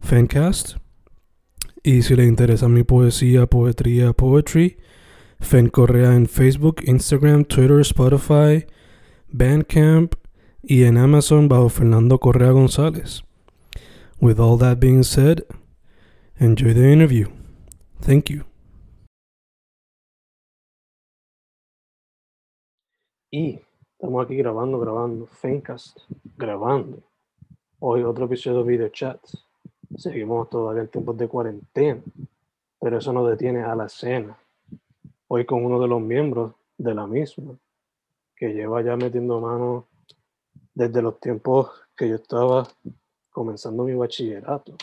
Fancast. Y si le interesa mi poesía, poetría, poetry, Fen Correa en Facebook, Instagram, Twitter, Spotify, Bandcamp y en Amazon bajo Fernando Correa González. With all that being said, enjoy the interview. Thank you. Y estamos aquí grabando, grabando, Fencast, grabando. Hoy otro episodio de Video Chats. Seguimos todavía en tiempos de cuarentena, pero eso no detiene a la cena. Hoy con uno de los miembros de la misma, que lleva ya metiendo mano desde los tiempos que yo estaba comenzando mi bachillerato.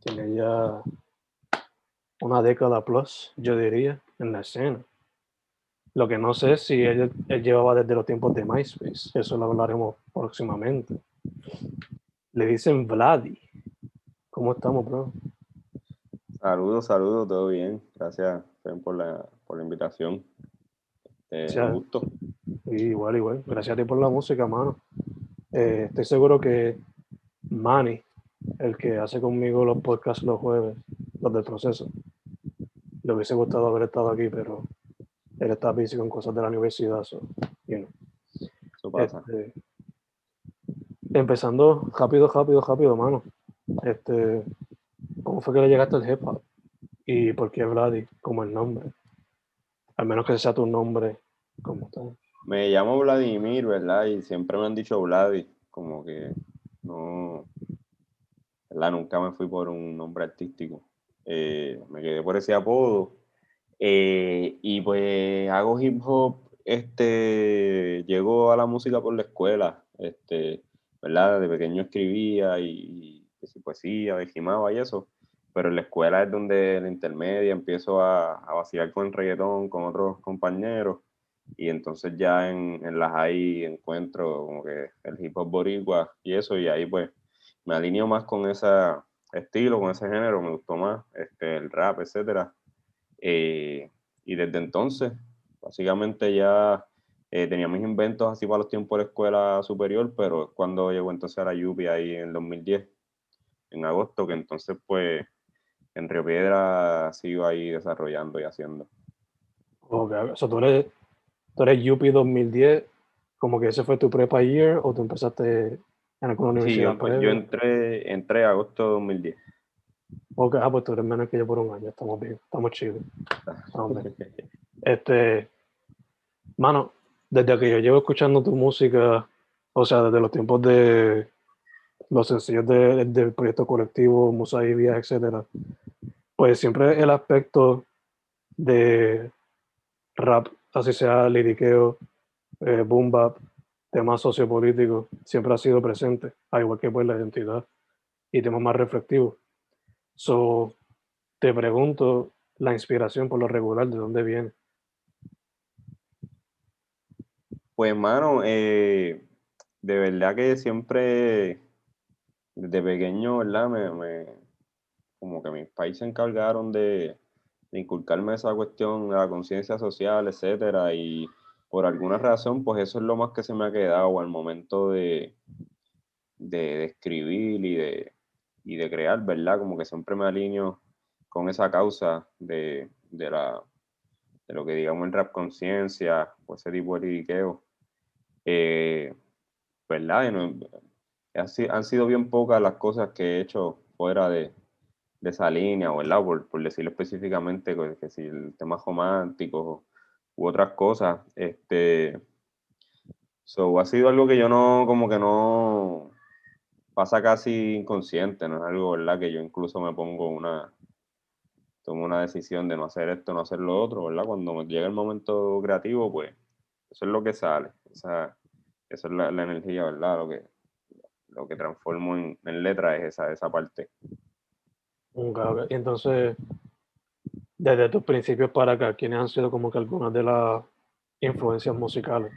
Tiene ya una década plus, yo diría, en la escena. Lo que no sé si él, él, llevaba desde los tiempos de MySpace. Eso lo hablaremos próximamente. Le dicen Vladi. ¿Cómo estamos, bro? Saludos, saludos, todo bien. Gracias por la, por la invitación. Eh, un gusto. Igual, igual. Gracias a ti por la música, mano. Eh, estoy seguro que Manny, el que hace conmigo los podcasts los jueves, los del proceso, le hubiese gustado haber estado aquí, pero él está busy con cosas de la universidad. So, you know. Eso pasa. Este, empezando rápido, rápido, rápido, mano. Este, ¿Cómo fue que le llegaste al hip hop? ¿Y por qué Vladi como el nombre? Al menos que sea tu nombre como tal. Me llamo Vladimir, ¿verdad? Y siempre me han dicho Vladi, como que no, ¿verdad? Nunca me fui por un nombre artístico. Eh, me quedé por ese apodo. Eh, y pues hago hip hop, este, llego a la música por la escuela, este, ¿verdad? De pequeño escribía y, y poesía, rimaba y eso, pero en la escuela es donde en la intermedia empiezo a, a vacilar con el reggaetón, con otros compañeros, y entonces ya en, en las ahí encuentro como que el hip hop boricua y eso, y ahí pues me alineo más con ese estilo, con ese género, me gustó más este, el rap, etcétera. Eh, y desde entonces, básicamente ya eh, tenía mis inventos así para los tiempos de la escuela superior, pero cuando llegó entonces a la lluvia ahí en el 2010, en agosto, que entonces pues en Río Piedra sigo ahí desarrollando y haciendo. Ok, o sea, tú eres, tú eres Yupi 2010, como que ese fue tu prepa year o tú empezaste en alguna universidad. Sí, pues yo entré, entré agosto de 2010. Ok, ah, pues tú eres menos que yo por un año, estamos bien, estamos chidos. Este, mano, desde que yo llevo escuchando tu música, o sea, desde los tiempos de los sencillos de, del proyecto colectivo, Musa y Vías, etcétera, pues siempre el aspecto de rap, así sea liriqueo, eh, boom bap, temas sociopolíticos, siempre ha sido presente, al igual que pues la identidad y temas más reflectivos. So, te pregunto, la inspiración por lo regular, ¿de dónde viene? Pues, hermano, eh, de verdad que siempre, desde pequeño, ¿verdad? Me, me, como que mis países se encargaron de, de inculcarme esa cuestión la conciencia social, etcétera, y por alguna razón, pues eso es lo más que se me ha quedado al momento de, de, de escribir y de, y de crear, ¿verdad? Como que siempre me alineo con esa causa de, de, la, de lo que digamos en rap conciencia o ese tipo de liriqueo. Eh, ¿Verdad? Y no, han sido bien pocas las cosas que he hecho fuera de, esa línea, ¿verdad? Por, por decirlo específicamente, que si el tema romántico u otras cosas, este, so, ha sido algo que yo no, como que no, pasa casi inconsciente, no es algo, ¿verdad? Que yo incluso me pongo una, tomo una decisión de no hacer esto, no hacer lo otro, ¿verdad? Cuando llega el momento creativo, pues eso es lo que sale, esa, esa es la, energía, ¿verdad? Lo que, lo que transformo en, en letra es esa, esa parte. Y entonces, desde tus principios para acá, ¿quiénes han sido como que algunas de las influencias musicales?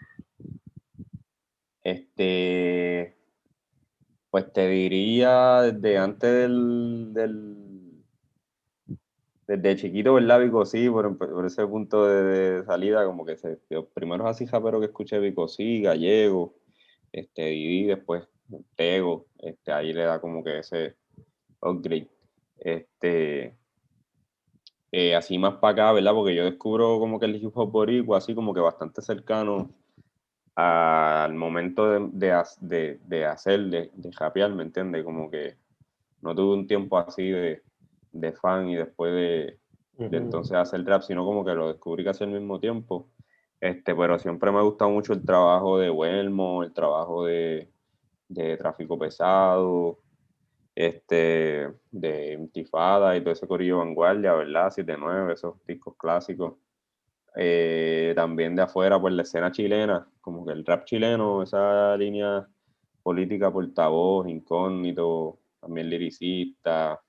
Este, pues te diría desde antes del desde chiquito, ¿verdad? Vicosí, por, por ese punto de, salida, como que se, los primeros así pero que escuché Vicosí, Gallego, este, y después Tego, este, ahí le da como que ese upgrade. Este, eh, así más para acá, ¿verdad? Porque yo descubro como que el hip hop boricua, así como que bastante cercano al momento de, de, de, hacer, de, de rapear, ¿me entiendes? Como que no tuve un tiempo así de, de fan y después de, entonces hacer rap, sino como que lo descubrí casi al mismo tiempo. Este, pero siempre me ha gustado mucho el trabajo de Huelmo, el trabajo de, de Tráfico Pesado, este, de Intifada y todo ese corillo vanguardia, ¿verdad? 7-9, esos discos clásicos. Eh, también de afuera, pues la escena chilena, como que el rap chileno, esa línea política portavoz, incógnito, también liricista,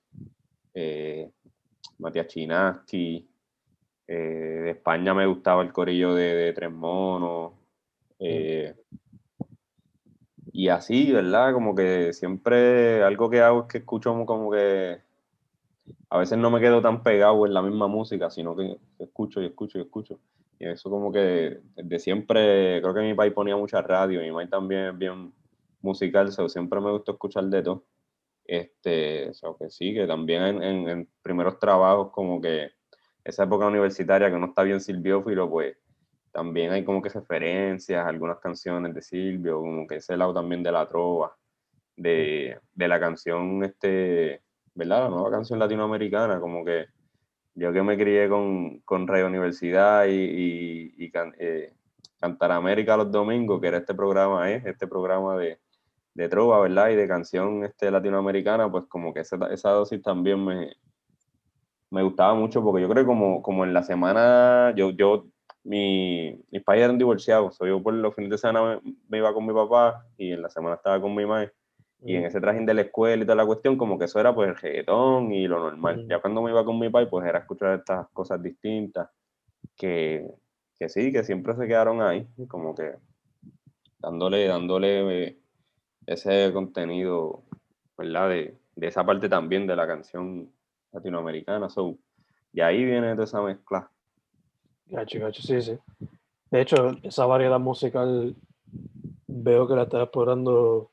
eh, Matías Chinaski. Eh, de España me gustaba el corillo de, Tres Monos. Eh, y así, ¿verdad? Como que siempre algo que hago es que escucho como que a veces no me quedo tan pegado en la misma música, sino que escucho y escucho y escucho. Y eso como que desde siempre, creo que mi país ponía mucha radio, mi país también es bien musical, siempre me gustó escuchar de todo. Este, o que sí, que también en, primeros trabajos, como que esa época universitaria que no está bien silbiófilo, pues también hay como que referencias, algunas canciones de Silvio, como que ese lado también de la trova, de, la canción, este, ¿verdad? La nueva canción latinoamericana, como que yo que me crié con, con Radio Universidad y, y, eh, Cantar América los domingos, que era este programa, es este programa de, de trova, ¿verdad? Y de canción este, latinoamericana, pues como que esa, esa dosis también me, me gustaba mucho porque yo creo que como, como en la semana, yo, yo mi, mis padres eran divorciados, yo por los fines de semana me, iba con mi papá y en la semana estaba con mi madre. Y en ese trajín de la escuela y toda la cuestión, como que eso era pues el reggaetón y lo normal. Ya cuando me iba con mi padre, pues era escuchar estas cosas distintas que, que sí, que siempre se quedaron ahí, como que dándole, dándole eh, ese contenido, ¿verdad? De, de, esa parte también de la canción latinoamericana. So, y ahí viene toda esa mezcla. Gacho, gacho, sí, sí. De hecho, esa variedad musical veo que la está explorando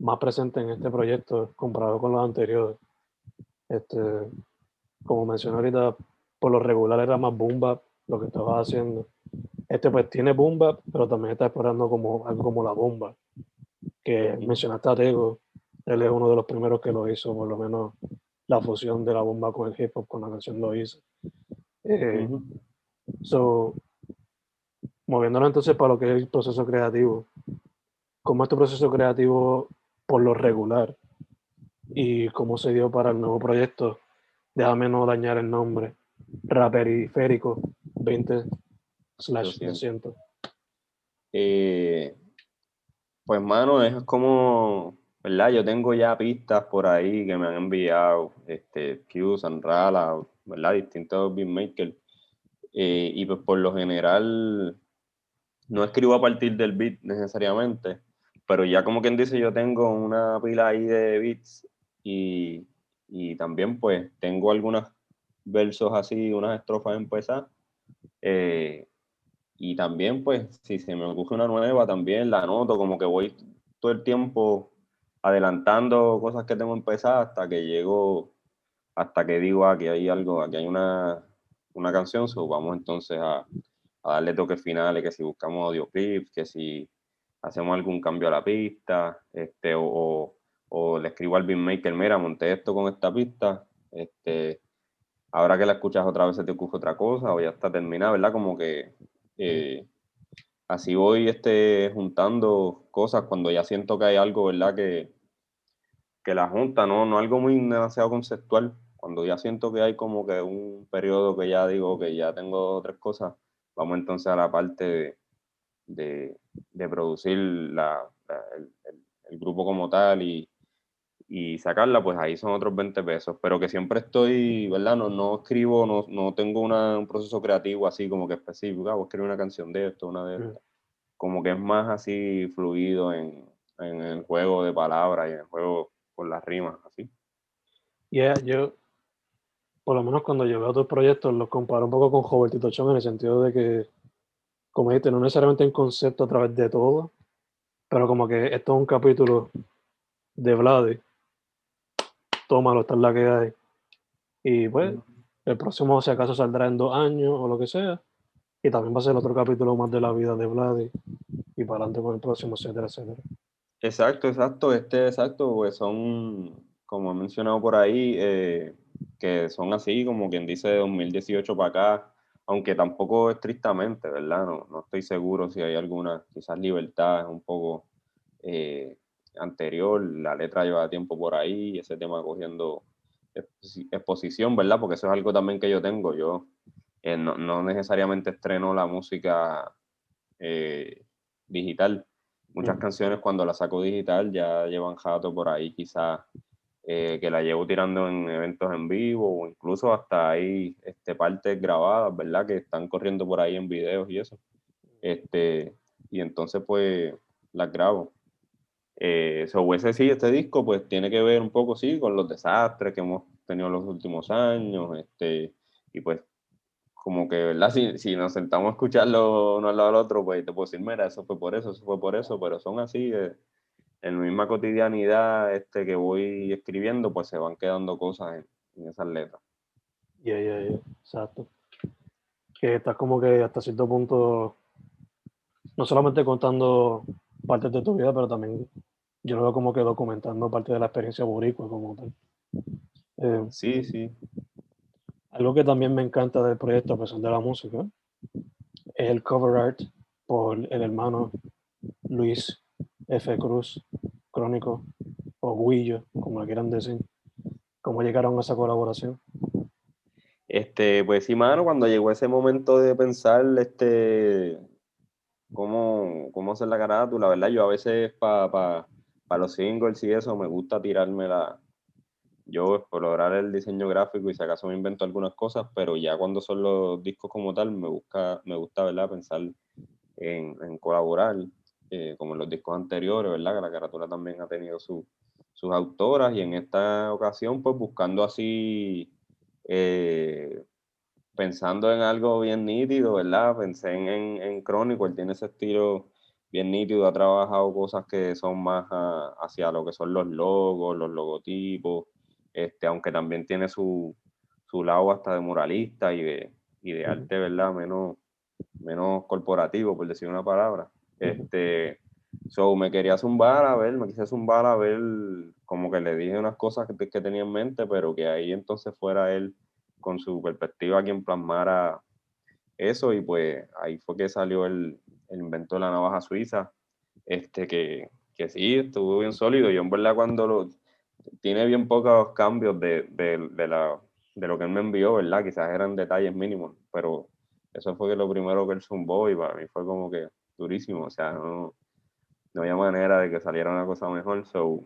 más presente en este proyecto comparado con los anteriores. Este, como mencioné ahorita, por lo regular era más boom lo que estabas haciendo. Este pues tiene boom pero también está explorando como algo como la bomba que mencionaste a Tego, él es uno de los primeros que lo hizo, por lo menos la fusión de la bomba con el hip hop, con la canción lo hizo. Eh, so, moviéndonos entonces para lo que es el proceso creativo, ¿cómo es tu proceso creativo por lo regular? ¿Y cómo se dio para el nuevo proyecto? Déjame no dañar el nombre. Raperiférico 20 slash 200. Eh, pues, mano, es como, ¿verdad? Yo tengo ya pistas por ahí que me han enviado, este, Q, Sanrala, ¿verdad? Distintos beatmakers. Eh, y pues por lo general, no escribo a partir del beat necesariamente, pero ya como quien dice, yo tengo una pila ahí de beats y, y también pues tengo algunos versos así, unas estrofas empezadas. Eh, y también, pues, si se me ocurre una nueva, también la anoto, como que voy todo el tiempo adelantando cosas que tengo empezadas hasta que llego, hasta que digo, aquí hay algo, aquí hay una, una canción, so vamos entonces a, a, darle toques finales, que si buscamos audio clips, que si hacemos algún cambio a la pista, este, o, o le escribo al beatmaker, mira, monté esto con esta pista, este, ahora que la escuchas otra vez se te ocurre otra cosa, o ya está terminada, ¿verdad? Como que eh, así voy este, juntando cosas cuando ya siento que hay algo, ¿verdad? Que, que la junta, ¿no? No algo muy demasiado conceptual. Cuando ya siento que hay como que un periodo que ya digo que ya tengo tres cosas, vamos entonces a la parte de, de, producir la, el, grupo como tal y, y, sacarla, pues ahí son otros 20 pesos. Pero que siempre estoy, ¿verdad? No, no escribo, no, no tengo una, un proceso creativo así como que específico, ah, voy a escribir una canción de esto, una de estas. Como que es más así fluido en, en el juego de palabras y en el juego con las rimas, así. Yeah, yo, por lo menos cuando yo veo tus proyectos, los comparo un poco con Robertito Chong en el sentido de que, como dijiste, no necesariamente en concepto a través de todo, pero como que esto es un capítulo de Vladi. Tómalo, esta es la que hay. Y pues, el próximo, si acaso, saldrá en dos años o lo que sea. Y también va a ser otro capítulo más de la vida de Vladi. Y para adelante con el próximo, etcétera, etcétera. Exacto, exacto. Este, exacto, pues son, como he mencionado por ahí, eh, que son así, como quien dice, de 2018 para acá, aunque tampoco estrictamente, ¿verdad? No, no estoy seguro si hay alguna, quizás libertad un poco eh, anterior, la letra lleva tiempo por ahí, ese tema cogiendo exposición, ¿verdad? Porque eso es algo también que yo tengo. Yo eh, no, no, necesariamente estreno la música digital Muchas canciones cuando las saco digital ya llevan jato por ahí, quizás eh, que la llevo tirando en eventos en vivo o incluso hasta ahí este, partes grabadas, ¿verdad? Que están corriendo por ahí en videos y eso. Este, y entonces pues las grabo. Eh, so, ese sí, este disco pues tiene que ver un poco, sí, con los desastres que hemos tenido en los últimos años, este, y pues como que, ¿verdad? Si, si, nos sentamos a escucharlo uno al lado del otro, pues te puedo decir, mira, eso fue por eso, eso fue por eso, pero son así, eh, en la misma cotidianidad este, que voy escribiendo, pues se van quedando cosas en, esas letras. Ya, ya, ya, exacto. Que estás como que hasta cierto punto, no solamente contando partes de tu vida, pero también yo lo veo como que documentando parte de la experiencia boricua como tal. Eh, sí, sí. Algo que también me encanta del proyecto, a pesar de la música, es el cover art por el hermano Luis F. Cruz, crónico, o Guillo, como le quieran decir. ¿Cómo llegaron a esa colaboración? Este, pues sí, mano, cuando llegó ese momento de pensar este, cómo, cómo hacer la carátula, ¿verdad? Yo a veces para los singles y eso me gusta tirarme la, yo explorar el diseño gráfico y si acaso me invento algunas cosas, pero ya cuando son los discos como tal, me, busca, me gusta ¿verdad? pensar en, en colaborar, eh, como en los discos anteriores, ¿verdad? que la carátula también ha tenido su, sus autoras y en esta ocasión pues buscando así, eh, pensando en algo bien nítido, ¿verdad? Pensé en, en, en Crónico, él tiene ese estilo bien nítido, ha trabajado cosas que son más hacia lo que son los logos, los logotipos, este, aunque también tiene su, su lado hasta de muralista y de, y de arte, ¿verdad? Menos, menos corporativo, por decir una palabra. Este, so, me quería zumbar a ver, me quise zumbar a ver, como que le dije unas cosas que, que tenía en mente, pero que ahí entonces fuera él con su perspectiva quien plasmara eso y pues ahí fue que salió el, el invento de la navaja suiza, este que, que sí, estuvo bien sólido. Yo en verdad cuando lo, tiene bien pocos cambios de, de, de, la, de lo que él me envió, ¿verdad? Quizás eran detalles mínimos, pero eso fue lo primero que él zumbó y para mí fue como que durísimo, o sea, no, no había manera de que saliera una cosa mejor, so,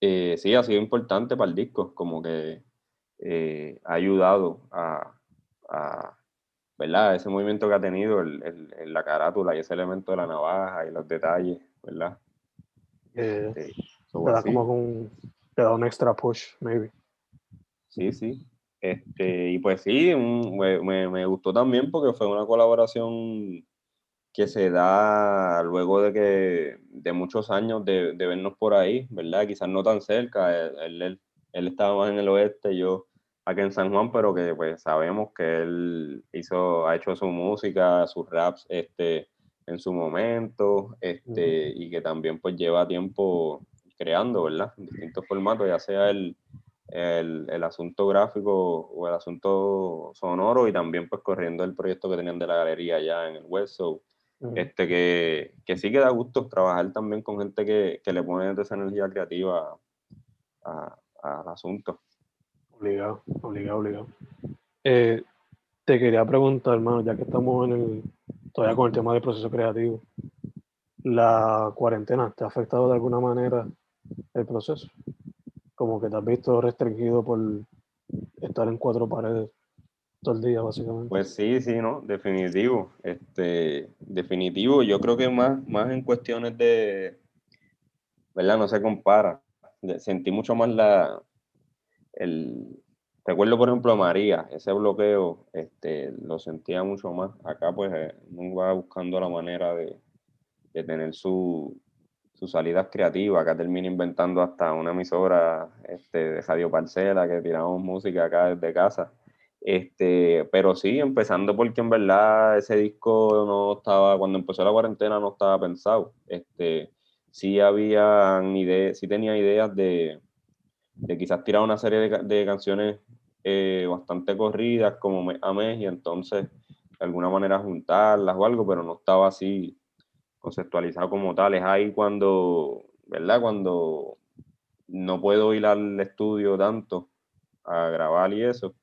eh, sí, ha sido importante para el disco, como que eh, ha ayudado a, a, ¿verdad? Ese movimiento que ha tenido el, el, la carátula y ese elemento de la navaja y los detalles, ¿verdad? Eh, sí te da como un, te da un extra push, maybe. Sí, sí. Este, y pues sí, me, me, gustó también porque fue una colaboración que se da luego de que de muchos años de, de vernos por ahí, ¿verdad? Quizás no tan cerca, él, él, él, estaba más en el oeste, yo aquí en San Juan, pero que pues sabemos que él hizo, ha hecho su música, sus raps este, en su momento, este, y que también pues lleva tiempo creando, ¿verdad? En distintos formatos, ya sea el, el, el, asunto gráfico o el asunto sonoro y también pues corriendo el proyecto que tenían de la galería ya en el web. So, este, que, que, sí que da gusto trabajar también con gente que, que le pone esa energía creativa al asunto. Obligado, obligado, obligado. Eh, te quería preguntar, hermano, ya que estamos en el, todavía con el tema del proceso creativo, ¿la cuarentena te ha afectado de alguna manera el proceso? Como que te has visto restringido por estar en cuatro paredes todo el día, básicamente. Pues sí, sí, ¿no? Definitivo. Este, definitivo. Yo creo que más, más en cuestiones de, ¿verdad? No se compara. Sentí mucho más la, el, recuerdo por ejemplo a María, ese bloqueo, este, lo sentía mucho más. Acá pues eh, uno va buscando la manera de, de tener su, sus salidas creativas. Acá termina inventando hasta una emisora este, de Radio Parcela que tiramos música acá desde casa. Este, pero sí, empezando porque en verdad ese disco no estaba, cuando empezó la cuarentena no estaba pensado. Este, sí había ideas, sí tenía ideas de, de quizás tirar una serie de, de canciones eh, bastante corridas como a mes y entonces de alguna manera juntarlas o algo, pero no estaba así conceptualizado como tal. Es ahí cuando, ¿verdad? Cuando no puedo ir al estudio tanto a grabar y eso,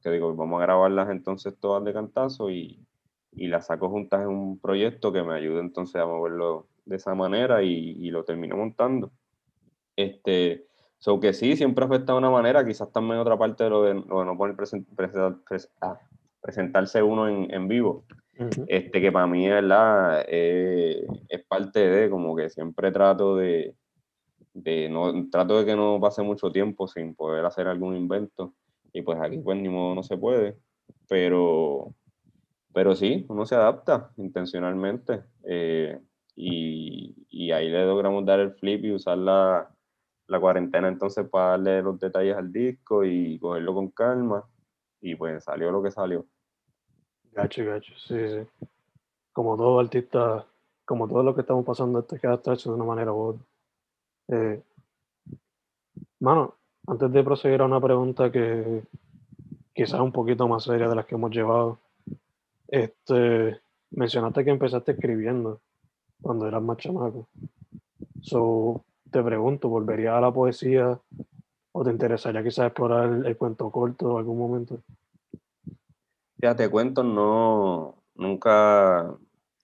que digo, vamos a grabarlas entonces todas de cantazo y, y las saco juntas en un proyecto que me ayude entonces a moverlo de esa manera y, y lo termino montando. Este, so que sí, siempre afecta de una manera, quizás también otra parte de lo de, lo de no poder present, present, present, ah, presentarse uno en, en vivo. Uh -huh. Este que para mí, ¿verdad? Eh, es parte de, como que siempre trato de, de no, trato de que no pase mucho tiempo sin poder hacer algún invento y pues aquí pues ni modo no se puede, pero, pero sí, uno se adapta intencionalmente eh, y, y, ahí le logramos dar el flip y usar la, la, cuarentena entonces para darle los detalles al disco y cogerlo con calma y pues salió lo que salió. Gacho, gacho, sí, sí. Como todo artista, como todo lo que estamos pasando, este que adaptarse de una manera u otra. Eh, mano, antes de proseguir a una pregunta que quizás un poquito más seria de las que hemos llevado, este, mencionaste que empezaste escribiendo cuando eras más chamaco. So, te pregunto, ¿volverías a la poesía o te interesaría quizás explorar el, el cuento corto en algún momento? Ya te cuento, no, nunca,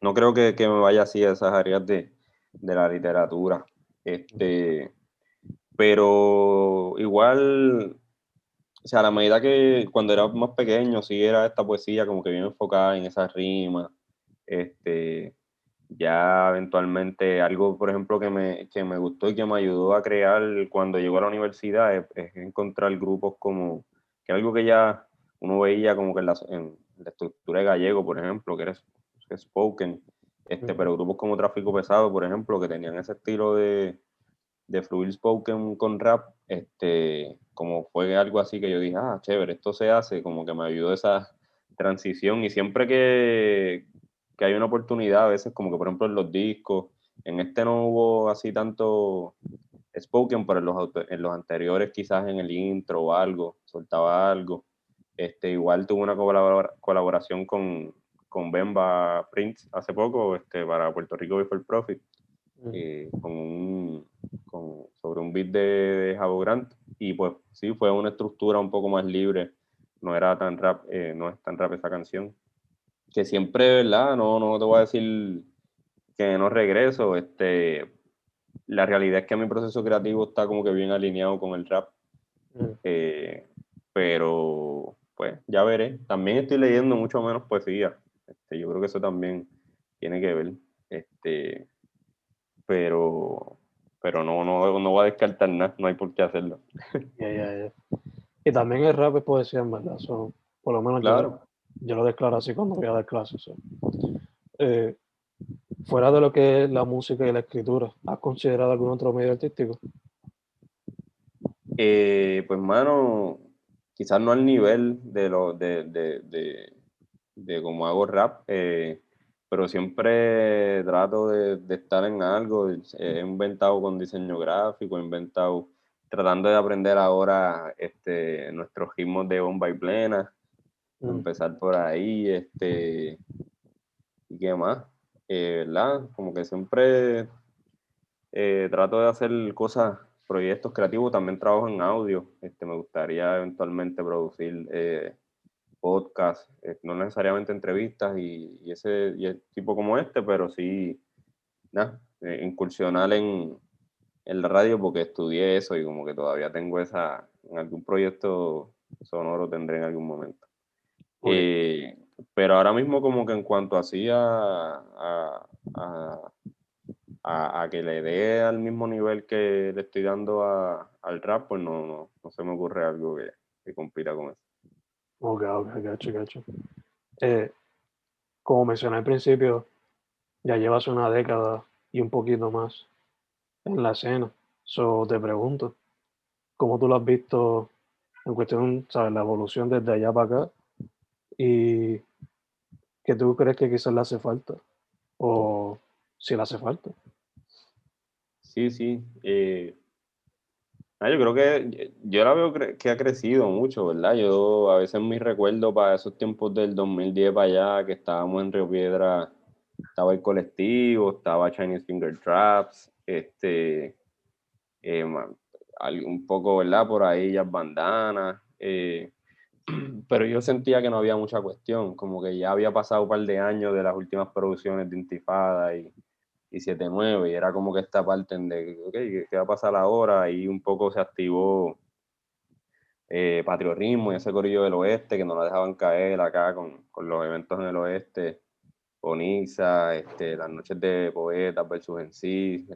no creo que, que me vaya así a esas áreas de, de la literatura. Este, pero igual, o sea, a la medida que cuando era más pequeño, sí era esta poesía como que bien enfocada en esas rimas, este, ya eventualmente algo, por ejemplo, que me, que me gustó y que me ayudó a crear cuando llegó a la universidad es, es encontrar grupos como, que algo que ya uno veía como que en la, en la estructura de gallego, por ejemplo, que era spoken, este, pero grupos como Tráfico Pesado, por ejemplo, que tenían ese estilo de, de fluir spoken con rap, este, como fue algo así que yo dije, ah, chévere, esto se hace, como que me ayudó esa transición y siempre que, que hay una oportunidad, a veces como que por ejemplo en los discos, en este no hubo así tanto spoken, pero en los, en los anteriores quizás en el intro o algo, soltaba algo. Este, igual tuve una colabor colaboración con, con Bemba Prince hace poco este, para Puerto Rico Before Profit eh, con un, con, sobre un beat de, de Javo Grant. Y pues sí, fue una estructura un poco más libre, no era tan rap, eh, no es tan rap esa canción, que siempre, ¿verdad? No, no te voy a decir que no regreso, este, la realidad es que mi proceso creativo está como que bien alineado con el rap, eh, pero pues ya veré, también estoy leyendo mucho menos poesía, este, yo creo que eso también tiene que ver, este, pero, pero no, no, no voy a descartar nada, no hay por qué hacerlo. Yeah, yeah, yeah. Y también el rap es poesía, en verdad. So, por lo menos claro. yo, yo, lo declaro así cuando voy a dar clases. So. Eh, fuera de lo que es la música y la escritura, ¿has considerado algún otro medio artístico? Eh, pues, mano, quizás no al nivel de lo de, de, de, de cómo hago rap. Eh, pero siempre trato de, estar en algo. He inventado con diseño gráfico, he inventado tratando de aprender ahora este, nuestros ritmos de bomba y plena. Mm. Empezar por ahí, este, ¿y qué más? Eh, ¿Verdad? Como que siempre eh, trato de hacer cosas, proyectos creativos, también trabajo en audio. Este, me gustaría eventualmente producir eh, podcast, eh, no necesariamente entrevistas y, ese tipo como este, pero sí eh, incursionar en, el la radio porque estudié eso y como que todavía tengo esa, en algún proyecto sonoro tendré en algún momento. Eh, pero ahora mismo como que en cuanto así a, a, que le dé al mismo nivel que le estoy dando al rap, pues no, no, se me ocurre algo que, que compita con eso. Ok, ok, gacho, gacho. Eh, como mencioné al principio, ya llevas una década y un poquito más en la escena. So, te pregunto, ¿cómo tú lo has visto en cuestión, sabes, la evolución desde allá para acá? ¿Y qué tú crees que quizás le hace falta? ¿O si le hace falta? Sí, sí. Eh, Ah, yo creo que yo la veo que ha crecido mucho, ¿verdad? Yo a veces me recuerdo para esos tiempos del 2010 para allá, que estábamos en Río Piedra, estaba el colectivo, estaba Chinese Finger Traps, este, eh, un poco, ¿verdad? Por ahí ya bandanas, eh, pero yo sentía que no había mucha cuestión, como que ya había pasado un par de años de las últimas producciones de Intifada y y 7-9, y era como que esta parte de, ok, ¿qué va a pasar ahora? Y un poco se activó eh, Patriotismo y ese corillo del oeste que no la dejaban caer acá con, con los eventos en el oeste, Onixa, este, las noches de poetas versus en sí,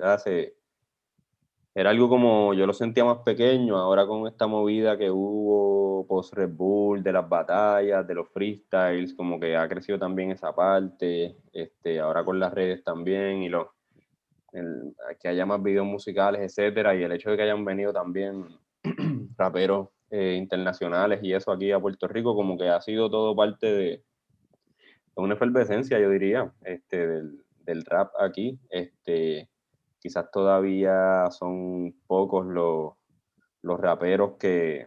era algo como, yo lo sentía más pequeño, ahora con esta movida que hubo post Red Bull, de las batallas, de los freestyles, como que ha crecido también esa parte, este, ahora con las redes también, y los, que haya más videos musicales, etcétera, y el hecho de que hayan venido también raperos eh, internacionales y eso aquí a Puerto Rico, como que ha sido todo parte de, una efervescencia, yo diría, este, del, del rap aquí, este quizás todavía son pocos los, los raperos que,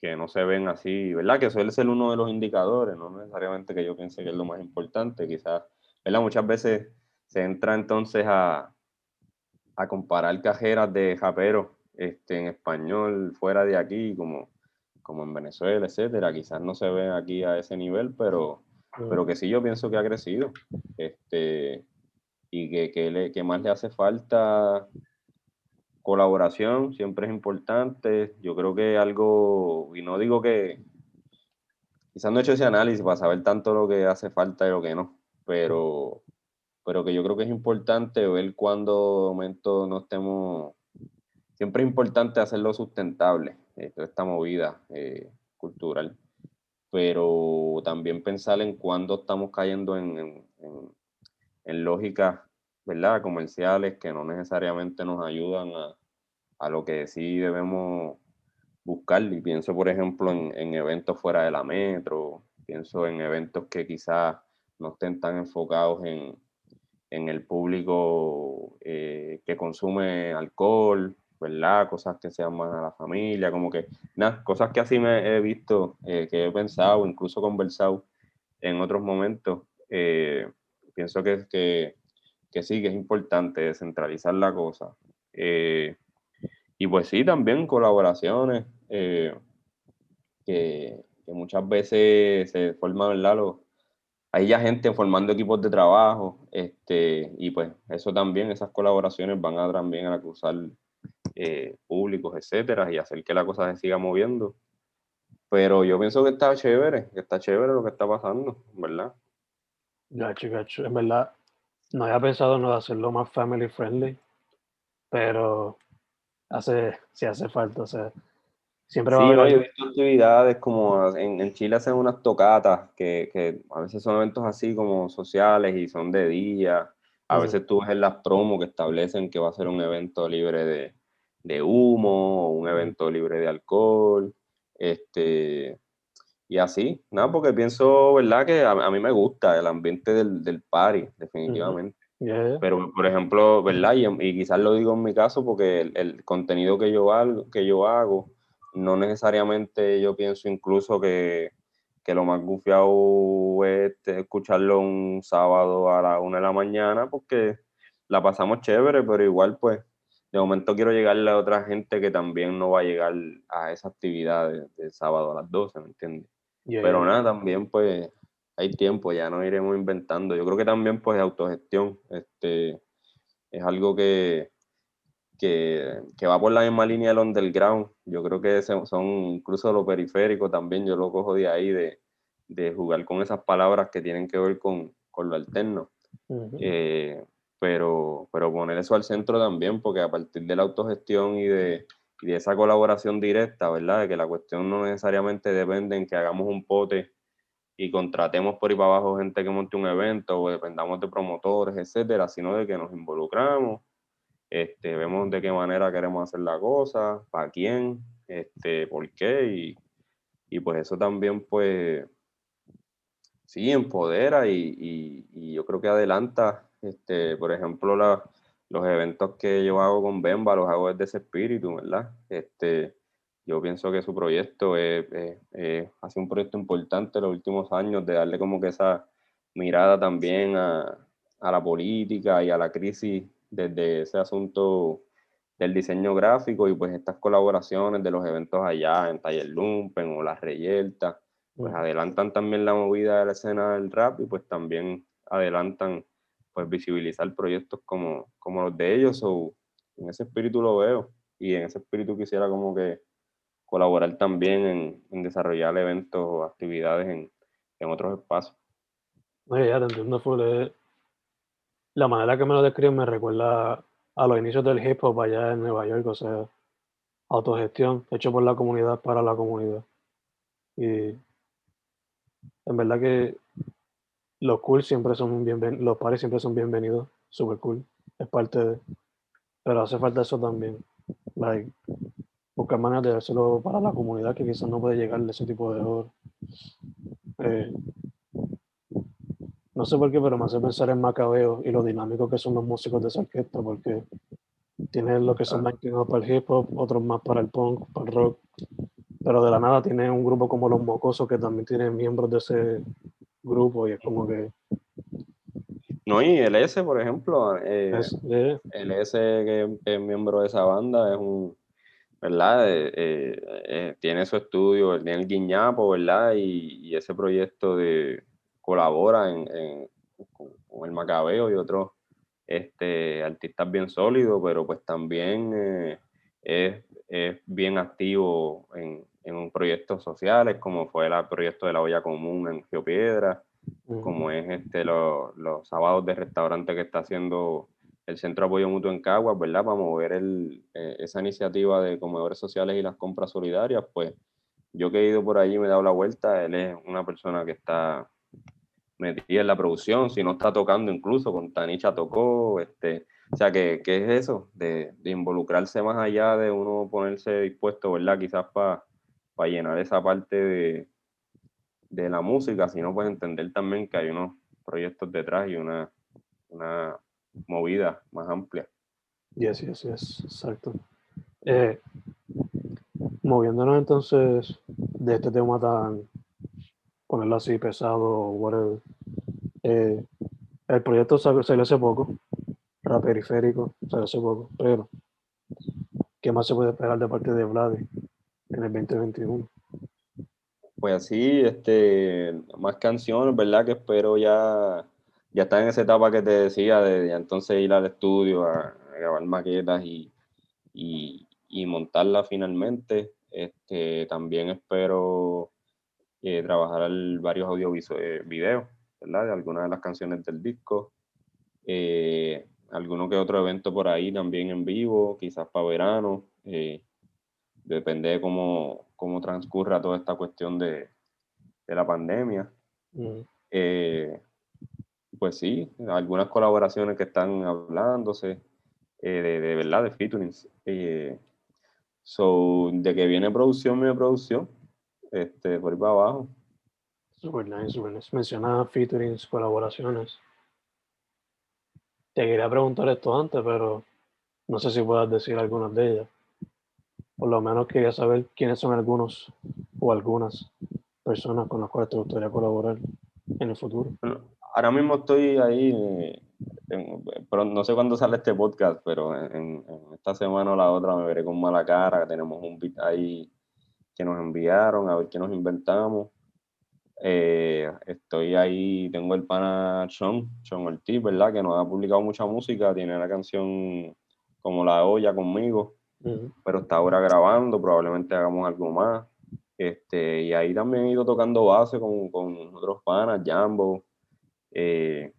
que, no se ven así, ¿verdad? Que suele ser uno de los indicadores, no necesariamente que yo piense que es lo más importante, quizás, ¿verdad? Muchas veces se entra entonces a, a comparar cajeras de raperos este, en español fuera de aquí, como, como en Venezuela, etcétera. Quizás no se ve aquí a ese nivel, pero, pero que sí yo pienso que ha crecido. Este, y que, que, le, que más le hace falta colaboración, siempre es importante. Yo creo que algo, y no digo que, quizás no he hecho ese análisis para saber tanto lo que hace falta y lo que no, pero, pero que yo creo que es importante ver cuando momento no estemos, siempre es importante hacerlo sustentable, toda esta movida eh, cultural, pero también pensar en cuándo estamos cayendo en en lógicas, ¿verdad? Comerciales que no necesariamente nos ayudan a, a, lo que sí debemos buscar. Y pienso, por ejemplo, en, en, eventos fuera de la metro, pienso en eventos que quizás no estén tan enfocados en, en el público eh, que consume alcohol, ¿verdad? Cosas que sean más a la familia, como que, nada, cosas que así me he visto, eh, que he pensado, incluso conversado en otros momentos. Eh, pienso que, que, que sí, que es importante descentralizar la cosa. Eh, y pues sí, también colaboraciones eh, que, que, muchas veces se forman, ¿verdad? Hay ya gente formando equipos de trabajo, este, y pues eso también, esas colaboraciones van a también a cruzar eh, públicos, etcétera, y hacer que la cosa se siga moviendo. Pero yo pienso que está chévere, que está chévere lo que está pasando, ¿verdad? Gacho, gacho. En verdad, no había pensado en hacerlo más family friendly, pero hace, sí hace falta. O sea, siempre va a haber. visto actividades como en, en, Chile hacen unas tocatas que, que, a veces son eventos así como sociales y son de día. A veces tú ves en las promos que establecen que va a ser un evento libre de, de humo, un evento libre de alcohol. Este, y así, nada, porque pienso, ¿verdad? Que a, mí me gusta el ambiente del, del party, definitivamente. Pero, por ejemplo, ¿verdad? Y, y, quizás lo digo en mi caso porque el, el, contenido que yo, hago, que yo hago, no necesariamente yo pienso incluso que, que lo más gufiado es escucharlo un sábado a la una de la mañana, porque la pasamos chévere, pero igual, pues, de momento quiero llegarle a otra gente que también no va a llegar a esa actividad del sábado a las 12, ¿me entiendes? Pero nada, también pues hay tiempo, ya no iremos inventando. Yo creo que también pues autogestión, este, es algo que, que, que, va por la misma línea del underground. Yo creo que son incluso lo periférico también, yo lo cojo de ahí, de, de jugar con esas palabras que tienen que ver con, con lo alterno. Eh, pero, pero poner eso al centro también, porque a partir de la autogestión y de, y de esa colaboración directa, ¿verdad? De que la cuestión no necesariamente depende en que hagamos un pote y contratemos por ahí para abajo gente que monte un evento o dependamos de promotores, etcétera, sino de que nos involucramos, este, vemos de qué manera queremos hacer la cosa, para quién, este, por qué, y, y pues eso también, pues, sí, empodera y, y, yo creo que adelanta, este, por ejemplo, la, los eventos que yo hago con Bemba los hago desde ese espíritu, ¿verdad? Este, yo pienso que su proyecto es, ha sido un proyecto importante en los últimos años de darle como que esa mirada también a, a la política y a la crisis desde ese asunto del diseño gráfico y pues estas colaboraciones de los eventos allá en Taller Lumpen o Las Reyeltas, pues adelantan también la movida de la escena del rap y pues también adelantan pues visibilizar proyectos como, como los de ellos o en ese espíritu lo veo y en ese espíritu quisiera como que colaborar también en, en desarrollar eventos o actividades en, en otros espacios. Oye, ya te entiendo, fue La manera que me lo describen me recuerda a los inicios del hip hop allá en Nueva York, o sea, autogestión, hecho por la comunidad para la comunidad. Y en verdad que los cool siempre son bienvenidos, los pares siempre son bienvenidos, super cool, es parte de, pero hace falta eso también, like, buscar maneras de hacerlo para la comunidad que quizás no puede llegar de ese tipo de oro. Eh, no sé por qué, pero me hace pensar en Macabeo y lo dinámico que son los músicos de esa orquesta, porque tienen lo que son más inclinados para el hip hop, otros más para el punk, para el rock, pero de la nada tiene un grupo como Los Mocosos que también tiene miembros de ese grupo y es como que... No, y el S, por ejemplo, eh, el S que es miembro de esa banda es un ¿verdad? Eh, eh, tiene su estudio, tiene el Guiñapo, ¿verdad? Y, ese proyecto de colabora en, con, el Macabeo y otros este, artistas bien sólidos, pero pues también es, bien activo en, en proyectos sociales, como fue el proyecto de la olla común en Geopiedra, como es este, los sábados de restaurante que está haciendo el Centro de Apoyo Mutuo en Caguas, ¿verdad? Para mover el, eh, esa iniciativa de comedores sociales y las compras solidarias, pues yo que he ido por allí me he dado la vuelta, él es una persona que está metida en la producción, si no está tocando incluso, con Tanicha tocó, este, o sea, ¿qué, qué es eso? De, de, involucrarse más allá de uno ponerse dispuesto, ¿verdad? Quizás para llenar esa parte de, de la música, sino pues entender también que hay unos proyectos detrás y una, una movida más amplia. Yes, yes, yes, exacto. Eh, moviéndonos entonces de este tema tan, ponerlo así, pesado, whatever. Eh, el proyecto salió hace poco, rap periférico, salió hace poco, pero ¿qué más se puede esperar de parte de Vlad en el 2021? Pues así, este, más canciones, ¿verdad? Que espero ya ya está en esa etapa que te decía de, entonces ir al estudio a, grabar maquetas y, y, montarla finalmente. Este, también espero eh, trabajar varios audiovisuales, eh, videos, ¿verdad? De algunas de las canciones del disco. Eh, alguno que otro evento por ahí también en vivo, quizás para verano. Depende de cómo, cómo transcurra toda esta cuestión de, de la pandemia. Mm pues sí, algunas colaboraciones que están hablándose eh, de, verdad, de featurings. Eh, so, de que viene producción, viene producción. este, por ahí para abajo. Super nice, super nice. Menciona featurings, colaboraciones. Te quería preguntar esto antes, pero no sé si puedas decir algunas de ellas. Por lo menos quería saber quiénes son algunos o algunas personas con las cuales te gustaría colaborar en el futuro. Ahora mismo estoy ahí, pero no sé cuándo sale este podcast, pero en, en esta semana o la otra me veré con mala cara. Tenemos un beat ahí que nos enviaron, a ver qué nos inventamos. Eh, estoy ahí, tengo el pana Sean, Sean Ortiz, ¿verdad? Que nos ha publicado mucha música, tiene la canción como La Olla conmigo, Pero está ahora grabando, probablemente hagamos algo más. Este, y ahí también he ido tocando base con, con otros panas, Jambo, eh,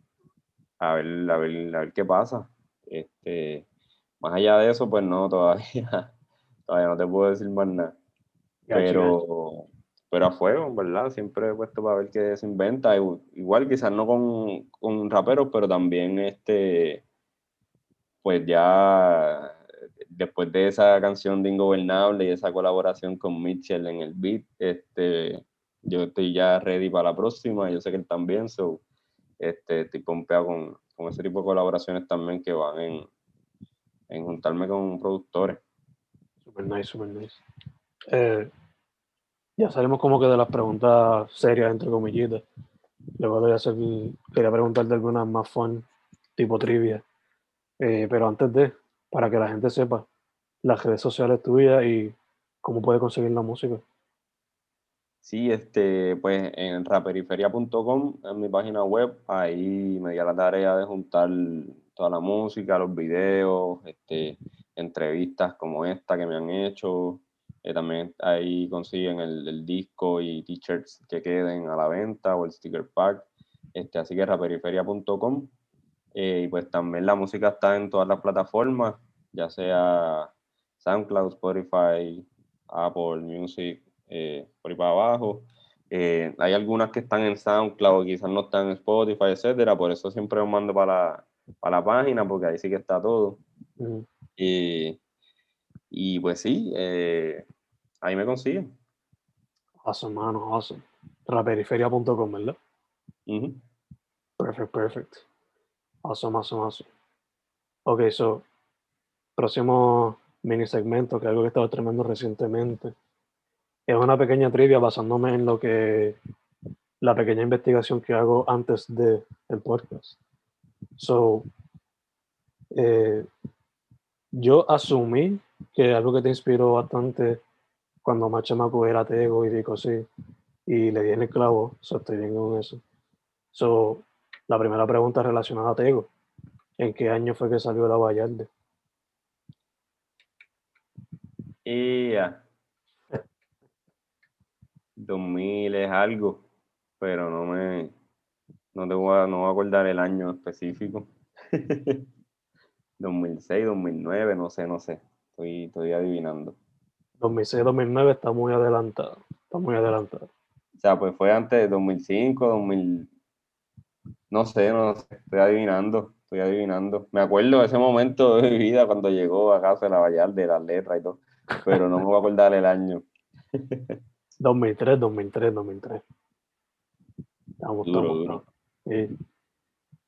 a ver, a ver, a ver qué pasa. Este, más allá de eso, pues no, todavía, todavía no te puedo decir más nada. Pero, pero a fuego, ¿verdad? Siempre he puesto para ver qué se inventa. Igu- Igual quizás no con, con raperos, pero también este, pues ya después de esa canción de Ingobernable y esa colaboración con Mitchell en el beat, este, yo estoy ya ready para la próxima. Yo sé que él también, so, este, estoy pompeado con, con ese tipo de colaboraciones también que van en, en juntarme con productores. Super nice, super nice. Eh, ya salimos como que de las preguntas serias, entre comillitas. Luego de hacer, quería preguntarte algunas más fun, tipo trivia. Eh, pero antes de, para que la gente sepa, las redes sociales tuyas y cómo puede conseguir la música. Sí, este, pues en raperiferia.com, en mi página web, ahí me di a la tarea de juntar toda la música, los videos, este, entrevistas como esta que me han hecho. Eh, también ahí consiguen el, el disco y t-shirts que queden a la venta o el sticker pack. Este, así que raperiferia.com. Eh, y pues también la música está en todas las plataformas, ya sea SoundCloud, Spotify, Apple Music, eh, por ahí para abajo. Eh, hay algunas que están en SoundCloud, quizás no están en Spotify, etcétera. Por eso siempre os mando para la, para la página, porque ahí sí que está todo. Y, y pues sí, eh, ahí me consiguen. Awesome, mano, awesome. Raperiferia.com, ¿verdad? Ujú. Perfect, perfect. Awesome, awesome, awesome. Ok, so, próximo mini segmento, que es algo que he estado tremendo recientemente. Es una pequeña trivia basándome en lo que, la pequeña investigación que hago antes de el podcast. So, eh, yo asumí que algo que te inspiró bastante cuando más chamaco era Tego y Vico, sí, y le di en el clavo, so estoy bien con eso. So, la primera pregunta es relacionada a Tego. ¿En qué año fue que salió la Vallarde? Y ya. 2000 es algo, pero no me, no te voy a, no voy a acordar el año específico. 2006, 2009, no sé, no sé. Estoy, estoy adivinando. 2006-2009 está muy adelantado. Está muy adelantado. O sea, pues fue antes de 2005, 2000, no sé, no sé, estoy adivinando, estoy adivinando. Me acuerdo de ese momento de mi vida cuando llegó a casa de la Vallarde, las letras y todo, pero no me voy a acordar el año. 2003, 2003, 2003. Estamos, Duro, estamos, duro. Sí.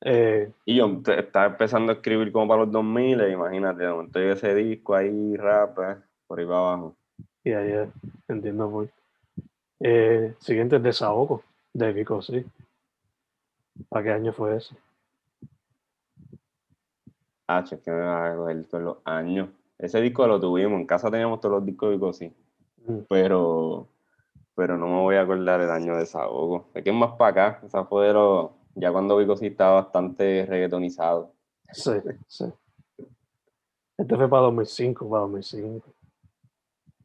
Eh, Y yo estaba empezando a escribir como para los 2000, e imagínate, de momento llega ese disco ahí, rap, eh, por ahí para abajo. y ahí es, entiendo muy. Eh, siguiente es Desahogo, de Vico, sí. ¿Para qué año fue eso? Ah, es que me va a coger todos los años. Ese disco lo tuvimos, en casa teníamos todos los discos de Vico, sí, Mm, pero, pero no me voy a acordar el año de Desahogo. Es que es más para acá, esa fue de los, ya cuando Vico sí estaba bastante reggaetonizado. Sí, sí. Este fue para 2005, para 2005.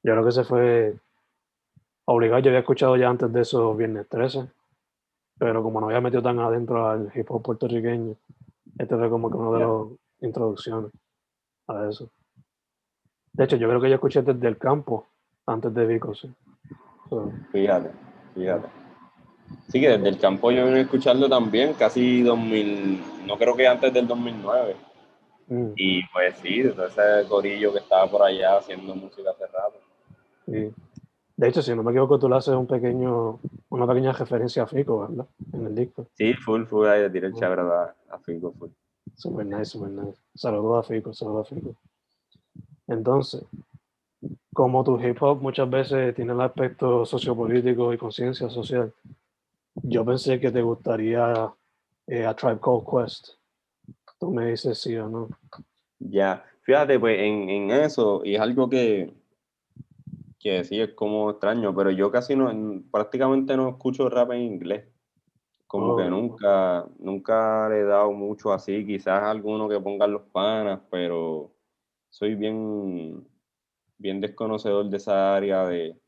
Yo creo que se fue obligado. Yo había escuchado ya antes de eso Viernes 13, pero como no había metido tan adentro al hip hop puertorriqueño, este fue como que una de Ya. las introducciones a eso. De hecho, yo creo que yo escuché desde el campo antes de Vico, sí. So, Fíjate, fíjate. Sí, que desde el campo yo vine a escucharlo también, casi 2000, no creo que antes del 2009. mm, Y pues sí, de todo ese corillo que estaba por allá haciendo música hace rato. sí. De hecho, si no me equivoco, tú le haces un pequeño, una pequeña referencia a Fico, ¿verdad? En el disco. Sí, full, full, ahí tiré el chabra a, a Fico, full. Super nice, super nice. Saludos a Fico, saludos a Fico. Entonces, como tu hip hop muchas veces tiene el aspecto sociopolítico y conciencia social, yo pensé que te gustaría eh, a Tribe Called Quest. Tú me dices sí o no. Ya, fíjate, pues en, en eso, y es algo que, que sí es como extraño, pero yo casi no, prácticamente no escucho rap en inglés. Como que Oh. nunca, nunca le he dado mucho así, quizás alguno que pongan los panas, pero soy bien, bien desconocedor de esa área de,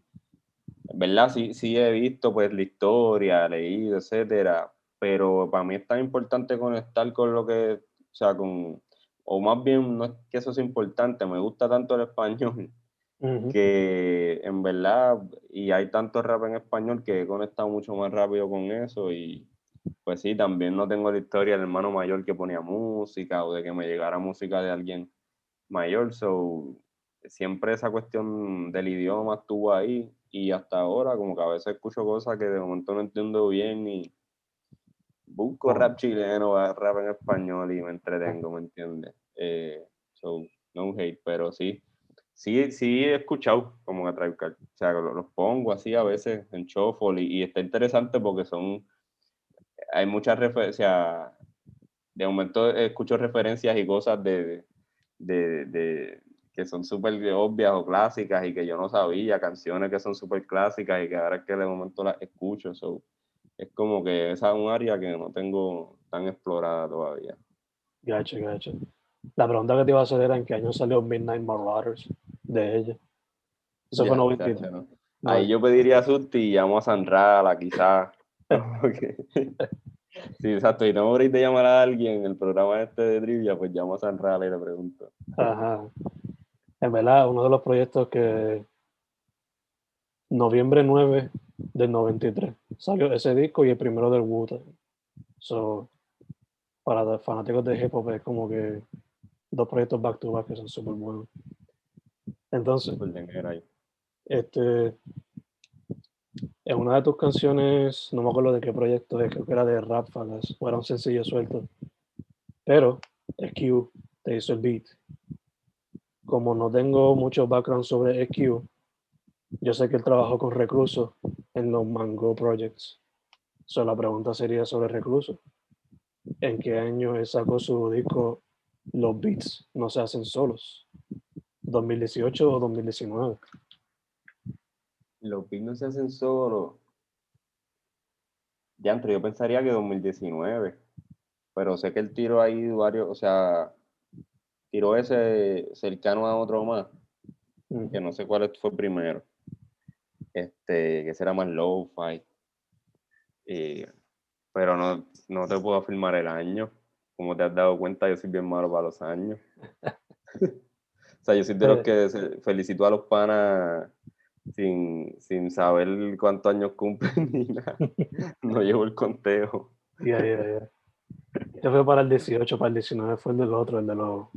¿verdad? Sí, sí he visto pues la historia, leído, etcétera, pero para mí es tan importante conectar con lo que, o sea, con, o más bien no es que eso sea importante, me gusta tanto el español Que en verdad, y hay tanto rap en español que he conectado mucho más rápido con eso y pues sí, también no tengo la historia del hermano mayor que ponía música o de que me llegara música de alguien mayor, so siempre esa cuestión del idioma estuvo ahí y hasta ahora como que a veces escucho cosas que de momento no entiendo bien y busco rap chileno, rap en español y me entretengo, ¿me entiendes? Eh, so, no hate, pero sí, sí, sí he escuchado como que Tribe o sea, lo- los pongo así a veces en shuffle y, y está interesante porque son, hay muchas referencias, de momento escucho referencias y cosas de, de, de- que son súper obvias o clásicas y que yo no sabía, canciones que son súper clásicas y que ahora es que de momento las escucho, so, es como que esa es un área que no tengo tan explorada todavía. Gacho, gacho. La pregunta que te iba a hacer era en qué año salió Midnight Marauders de ella. Eso fue o 93. sea, ¿no? No, Ahí yo pediría susto y llamo a Sanrala, quizás. Sí, exacto. Y no me de llamar a alguien en el programa este de trivia, pues llamo a Sanrala y le pregunto. Ajá. En verdad, uno de los proyectos que noviembre 9 del 93 salió ese disco y el primero del wu So, para los fanáticos de hip hop es como que dos proyectos back to back que son súper buenos. Entonces, este, en una de tus canciones, no me acuerdo de qué proyecto es, creo que era de Rap Fagas, o era un sencillo suelto, pero EQ te hizo el beat. Como no tengo mucho background sobre EQ, yo sé que él trabajó con Recluso en los Mango Projects. So, la pregunta sería sobre Recluso. ¿En qué año él sacó su disco Los Beats no se hacen solos? ¿2018 o 2019? Los beats no se hacen solo. Ya, yo pensaría que 2019. Pero sé que él tiró ahí varios, o sea, tiró ese cercano a otro más. Ujú. que no sé cuál fue primero. Este, que será más low-fi. Y- pero no, no te puedo afirmar el año. Como te has dado cuenta, yo soy bien malo para los años. o sea, yo soy de los que felicito a los panas sin, sin saber cuántos años cumplen ni nada. No llevo el conteo. Ya, ya, ya. Este fue para el 18, para el 19 fue el del otro, el de los,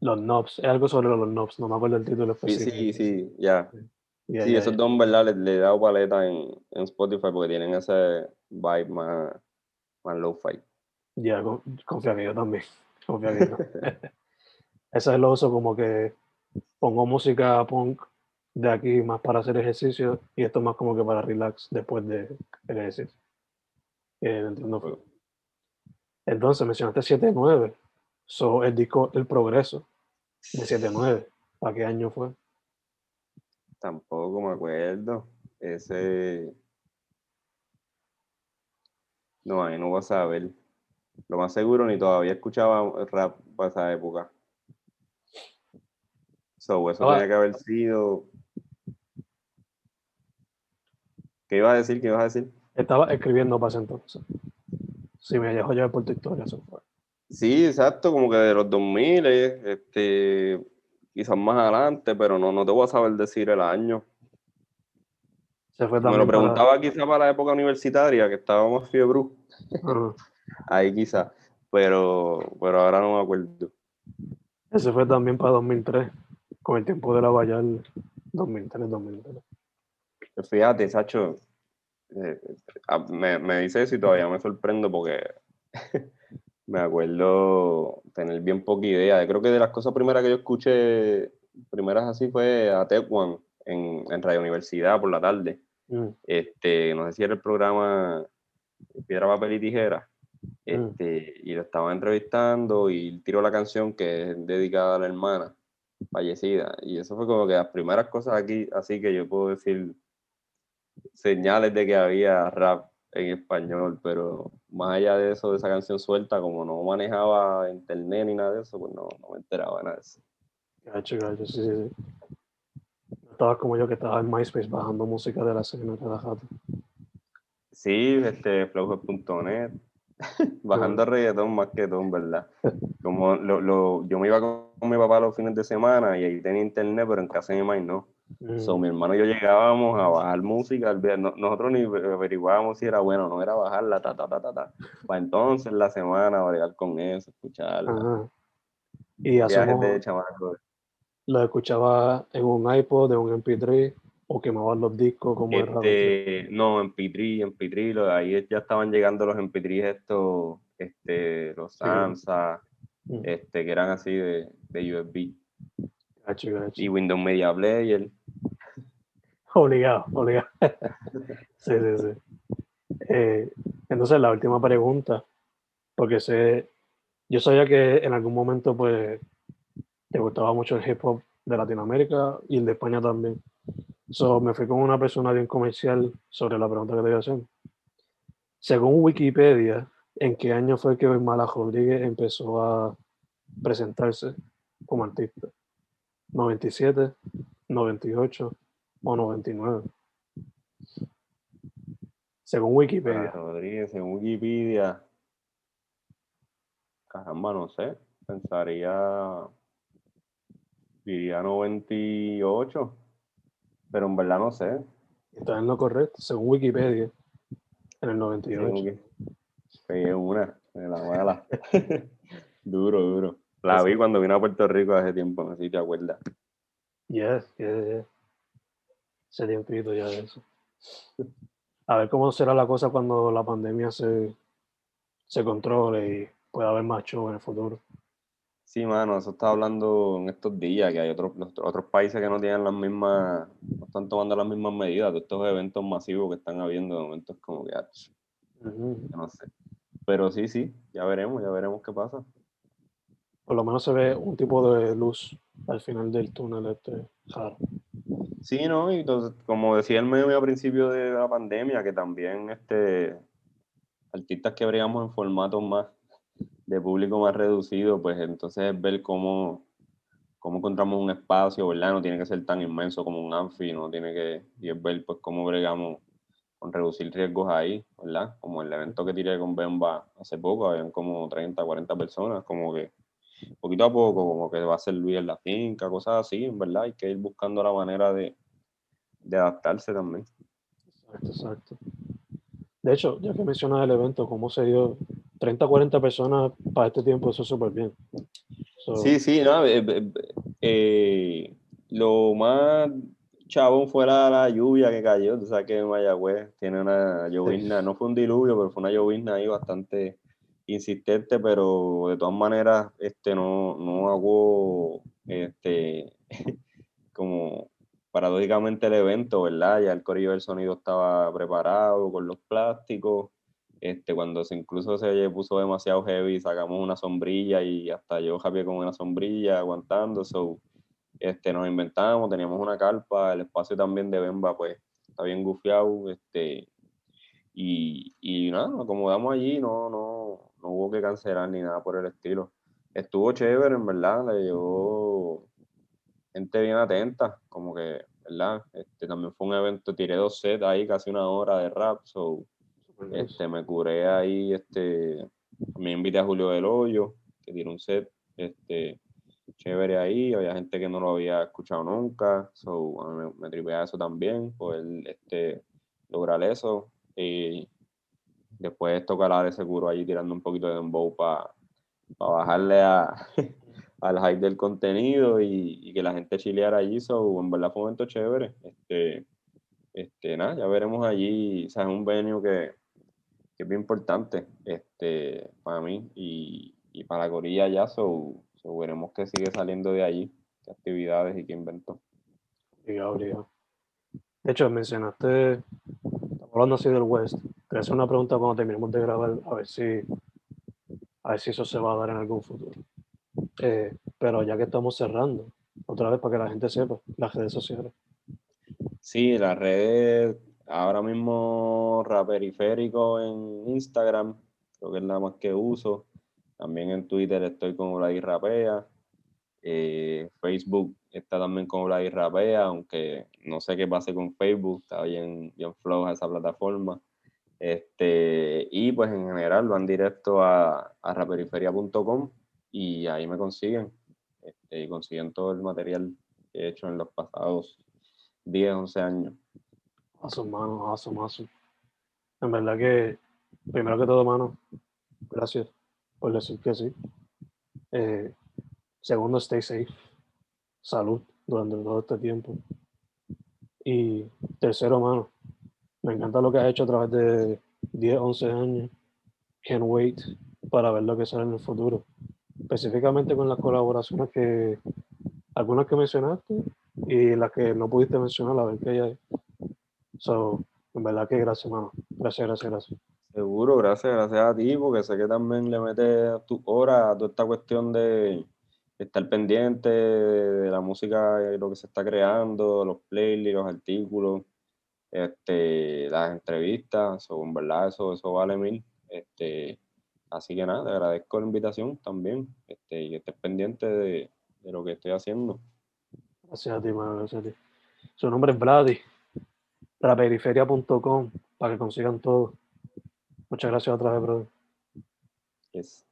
los knobs. Es algo sobre los knobs, no me acuerdo el título Sí, sí, sí, ya. Ya, Sí, ya, esos ya. dos, en verdad, le, le he dado paleta en, en Spotify porque tienen ese vibe más, más low-fi. Ya, con- confía que yo también. Confía que yo. Ese es lo uso como que pongo música punk de aquí más para hacer ejercicio y esto más como que para relax después del ejercicio. Eh. Entonces mencionaste 7-9. So, el disco El Progreso de 7-9. ¿Para qué año fue? Tampoco me acuerdo. Ese. No, ahí no vas a saber. Lo más seguro, ni todavía escuchaba rap para esa época. So, eso Ah. tenía que haber sido. ¿Qué ibas a decir? ¿Qué ibas a decir? Estaba escribiendo para ese entonces. Si me dejo llevar por tu historia, eso fue. Sí, exacto, como que de los 2000, eh, este, quizás más adelante, pero no, no te voy a saber decir el año. Se fue Me lo también para- preguntaba quizás para la época universitaria, que estaba más fiebre. Ajá. Ahí quizás, pero, pero ahora no me acuerdo. Ese fue también para 2003, con el tiempo de la Vallar 2003, 2003. Fíjate, Sacho, eh, me, me dice eso y todavía me sorprendo porque me acuerdo tener bien poca idea. Creo que de las cosas primeras que yo escuché, primeras así, fue a Tecuan en, en Radio Universidad por la tarde. Mm, Este, no sé si era el programa Piedra, Papel y Tijera. Mm. Este, y lo estaban entrevistando y tiró la canción que es dedicada a la hermana fallecida. Y eso fue como que las primeras cosas aquí, así que yo puedo decir señales de que había rap en español, pero más allá de eso, de esa canción suelta, como no manejaba internet ni nada de eso, pues no, no me enteraba de nada de eso. gacho, gacho, sí, sí, sí. Estabas como yo que estaba en MySpace bajando música de la escena rato. Sí, este, flowhub.net, bajando reggaetón más que todo, verdad. Como lo, lo- yo me iba con mi papá los fines de semana y ahí tenía internet, pero en casa de mi mamá no. Mm, So, mi hermano y yo llegábamos a bajar música, no- nosotros ni averiguábamos si era bueno o no, era bajarla, ta, ta, ta, ta, ta. Para entonces la semana, bregar con eso, escucharla. ajá. Y Viajes hacemos, de chamaco. lo escuchaba en un iPod, en un MP3, o quemabas los discos como era. Este, no, en Pitri, en Pitri, ahí ya estaban llegando los MP3 estos, este, los. Samsa, Mm, este, que eran así de, de USB. gacho, gacho. Y Windows Media Player. Obligado, obligado. sí, sí, sí. Eh, entonces, la última pregunta, porque sé, yo sabía que en algún momento, pues, te gustaba mucho el hip hop de Latinoamérica y el de España también. So, me fui con una persona bien comercial sobre la pregunta que te voy a hacer. Según Wikipedia, ¿en qué año fue que Mala Rodríguez empezó a presentarse como artista? ¿97, 98 o 99? Según Wikipedia. Rodríguez, en Wikipedia. Caramba, no sé. Pensaría. Diría 98. Pero en verdad no sé. Está en lo correcto, según Wikipedia, en el 98. Tengo que- Pegué una, de la mala. duro, duro. La vi cuando vine a Puerto Rico hace tiempo, no sé si te acuerdas. Yes, yes, yes. Ese tiempito ya de eso. A ver cómo será la cosa cuando la pandemia se, se controle y pueda haber más show en el futuro. Sí, mano, eso estaba hablando en estos días, que hay otros, otros países que no tienen las mismas, no están tomando las mismas medidas de estos eventos masivos que están habiendo de momentos como que, ah, Ujú. yo no sé. Pero sí, sí, ya veremos, ya veremos qué pasa. Por lo menos se ve un tipo de luz al final del túnel este raro. Sí, ¿no? Y entonces, como decía el meme al principio de la pandemia, que también este artistas que bregamos en formatos más de público más reducido, pues entonces es ver cómo, cómo encontramos un espacio, ¿verdad? No tiene que ser tan inmenso como un anfi, no tiene que, y es ver pues cómo bregamos con reducir riesgos ahí, ¿verdad? Como el evento que tiré con Bemba hace poco, habían como 30, 40 personas, como que poquito a poco, como que va a ser Luis en la finca, cosas así, verdad, hay que ir buscando la manera de, de adaptarse también. Exacto, exacto. De hecho, ya que mencionas el evento, cómo se dio 30 40 personas para este tiempo, eso es súper bien. So, Sí, sí, no, eh, eh, eh, lo más chabón fue la, la lluvia que cayó, tú sabes que Mayagüez tiene una llovizna, no fue un diluvio, pero fue una llovizna ahí bastante insistente, pero de todas maneras este no, no hago este como paradójicamente el evento, ¿verdad? Ya el corillo del sonido estaba preparado con los plásticos. Este, cuando se incluso se puso demasiado heavy, sacamos una sombrilla y hasta yo Javier con una sombrilla aguantando. So, este, nos inventamos, teníamos una carpa, el espacio también de Bemba, pues está bien gufiado. Este, y, y nada, nos acomodamos allí, no, no, no hubo que cancelar ni nada por el estilo. Estuvo chévere, en verdad, le llegó gente bien atenta, como que, ¿verdad? Este, también fue un evento, tiré dos sets ahí, casi una hora de rap, so. Este, me curé ahí, este, me invité a Julio del Hoyo, que tiró un set, este, chévere ahí, había gente que no lo había escuchado nunca, so, a mí me, me tripea eso también, poder, este, lograr eso, y después tocar ese seguro allí tirando un poquito de dembow para bajarle a, al hype del contenido y, y que la gente chileara allí, so, en verdad fue un momento chévere, este, este, nada, ya veremos allí, o sea, es un venue que, que es bien importante este, para mí y, y para la gorilla ya, so, so veremos qué sigue saliendo de allí, qué actividades y qué inventó. Obligado. De hecho, mencionaste, estamos hablando así del West. Te hacer una pregunta cuando terminemos de grabar, a ver si, a ver si eso se va a dar en algún futuro. Eh, pero ya que estamos cerrando, otra vez para que la gente sepa, las redes sociales. Sí, las redes, ahora mismo Raperiférico en Instagram, creo que es la más que uso. También en Twitter estoy con Vladi Rapea. Eh, Facebook está también con Vladi Rapea, aunque no sé qué pase con Facebook, está bien, bien floja esa plataforma. Este, y pues en general van directo a, raperiferia.com y ahí me consiguen. Este, consiguen todo el material que he hecho en los pasados 10, 11 años. Awesome, mano, awesome, awesome. En verdad que, primero que todo, mano, gracias por decir que sí. Eh, segundo, stay safe. Salud durante todo este tiempo. Y tercero, mano, me encanta lo que has hecho a través de 10, 11 años. Can't wait para ver lo que sale en el futuro. Específicamente con las colaboraciones que, algunas que mencionaste y las que no pudiste mencionar, a ver qué hay. So, en verdad que gracias, mano. Gracias, gracias, gracias. Seguro, gracias, gracias a ti, porque sé que también le metes tu hora a toda esta cuestión de estar pendiente de la música, de lo que se está creando, los playlists, los artículos, este, las entrevistas, so, en verdad eso, eso vale mil. Este, así que nada, te agradezco la invitación también, este, y que estés pendiente de, de lo que estoy haciendo. Gracias a ti, mano, gracias a ti. Su nombre es Vladi, raperiferia.com, para que consigan todo. Muchas gracias otra vez, brother. Yes.